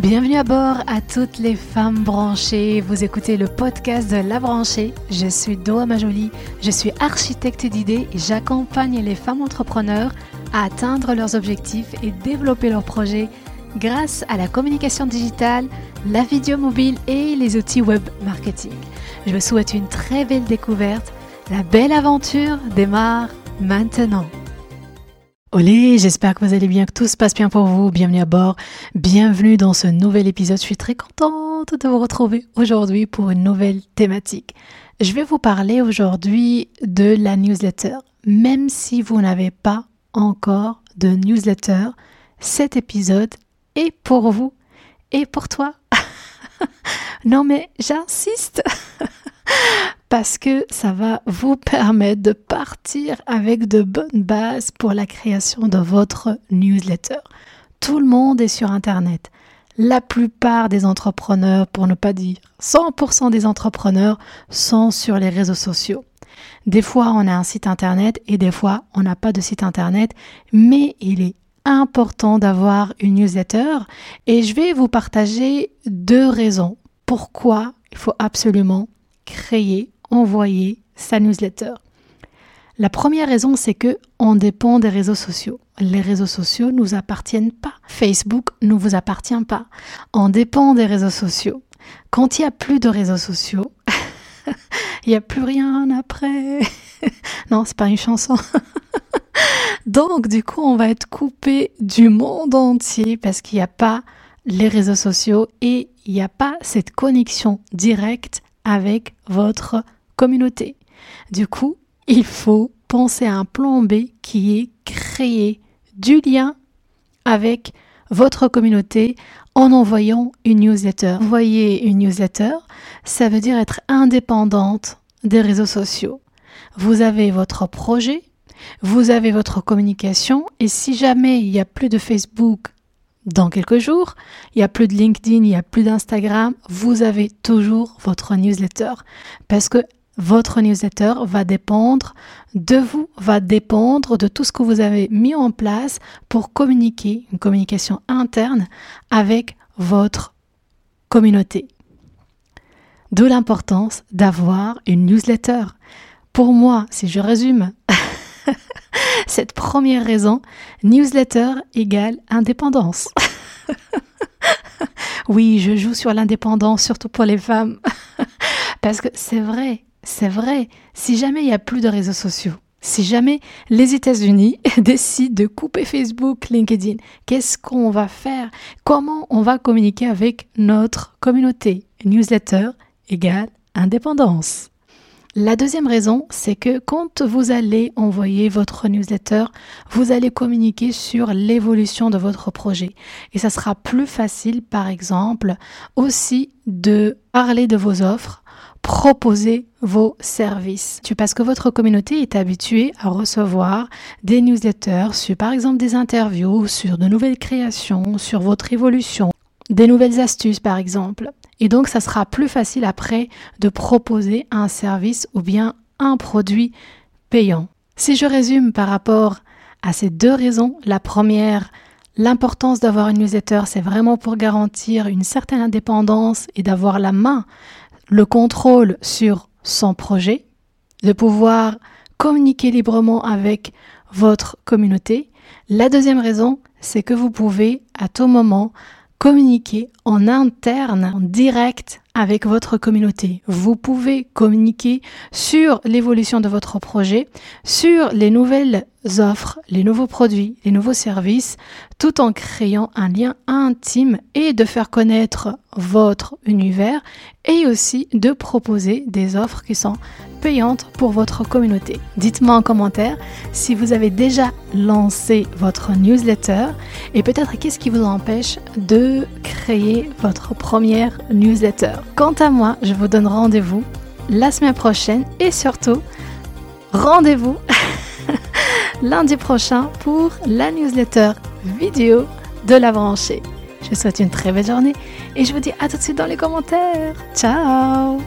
Bienvenue à bord à toutes les femmes branchées. Vous écoutez le podcast de La Branchée. Je suis Doa Majoli, je suis architecte d'idées et j'accompagne les femmes entrepreneurs à atteindre leurs objectifs et développer leurs projets grâce à la communication digitale, la vidéo mobile et les outils web marketing. Je vous souhaite une très belle découverte. La belle aventure démarre maintenant. Olé, j'espère que vous allez bien, que tout se passe bien pour vous. Bienvenue à bord, bienvenue dans ce nouvel épisode. Je suis très contente de vous retrouver aujourd'hui pour une nouvelle thématique. Je vais vous parler aujourd'hui de la newsletter. Même si vous n'avez pas encore de newsletter, cet épisode est pour vous et pour toi. non mais j'insiste parce que ça va vous permettre de partir avec de bonnes bases pour la création de votre newsletter. Tout le monde est sur Internet. La plupart des entrepreneurs, pour ne pas dire 100% des entrepreneurs, sont sur les réseaux sociaux. Des fois, on a un site Internet et des fois, on n'a pas de site Internet, mais il est important d'avoir une newsletter et je vais vous partager deux raisons pourquoi il faut absolument créer, envoyer sa newsletter. La première raison, c'est que on dépend des réseaux sociaux. Les réseaux sociaux nous appartiennent pas. Facebook ne vous appartient pas. On dépend des réseaux sociaux. Quand il n'y a plus de réseaux sociaux, il n'y a plus rien après. non, c'est pas une chanson. Donc, du coup, on va être coupé du monde entier parce qu'il n'y a pas les réseaux sociaux et il n'y a pas cette connexion directe avec votre communauté. Du coup, il faut penser à un plan B qui est créer du lien avec votre communauté en envoyant une newsletter. Envoyer une newsletter, ça veut dire être indépendante des réseaux sociaux. Vous avez votre projet, vous avez votre communication et si jamais il n'y a plus de Facebook dans quelques jours, il n'y a plus de LinkedIn, il n'y a plus d'Instagram, vous avez toujours votre newsletter parce que votre newsletter va dépendre de vous, va dépendre de tout ce que vous avez mis en place pour communiquer, une communication interne avec votre communauté. D'où l'importance d'avoir une newsletter. Pour moi, si je résume cette première raison, newsletter égale indépendance. oui, je joue sur l'indépendance, surtout pour les femmes. Parce que c'est vrai, c'est vrai, si jamais il n'y a plus de réseaux sociaux, si jamais les États-Unis décident de couper Facebook, LinkedIn, qu'est-ce qu'on va faire? Comment on va communiquer avec notre communauté? Newsletter égale indépendance. La deuxième raison, c'est que quand vous allez envoyer votre newsletter, vous allez communiquer sur l'évolution de votre projet. Et ça sera plus facile, par exemple, aussi de parler de vos offres, proposer vos services. Parce que votre communauté est habituée à recevoir des newsletters sur, par exemple, des interviews, sur de nouvelles créations, sur votre évolution, des nouvelles astuces, par exemple. Et donc, ça sera plus facile après de proposer un service ou bien un produit payant. Si je résume par rapport à ces deux raisons, la première, l'importance d'avoir une newsletter, c'est vraiment pour garantir une certaine indépendance et d'avoir la main, le contrôle sur son projet, de pouvoir communiquer librement avec votre communauté. La deuxième raison, c'est que vous pouvez à tout moment communiquer en interne, en direct avec votre communauté. Vous pouvez communiquer sur l'évolution de votre projet, sur les nouvelles offres, les nouveaux produits, les nouveaux services, tout en créant un lien intime et de faire connaître votre univers et aussi de proposer des offres qui sont payantes pour votre communauté. Dites-moi en commentaire si vous avez déjà lancé votre newsletter et peut-être qu'est-ce qui vous empêche de créer votre première newsletter. Quant à moi, je vous donne rendez-vous la semaine prochaine et surtout, rendez-vous lundi prochain pour la newsletter vidéo de la branchée. Je vous souhaite une très belle journée et je vous dis à tout de suite dans les commentaires. Ciao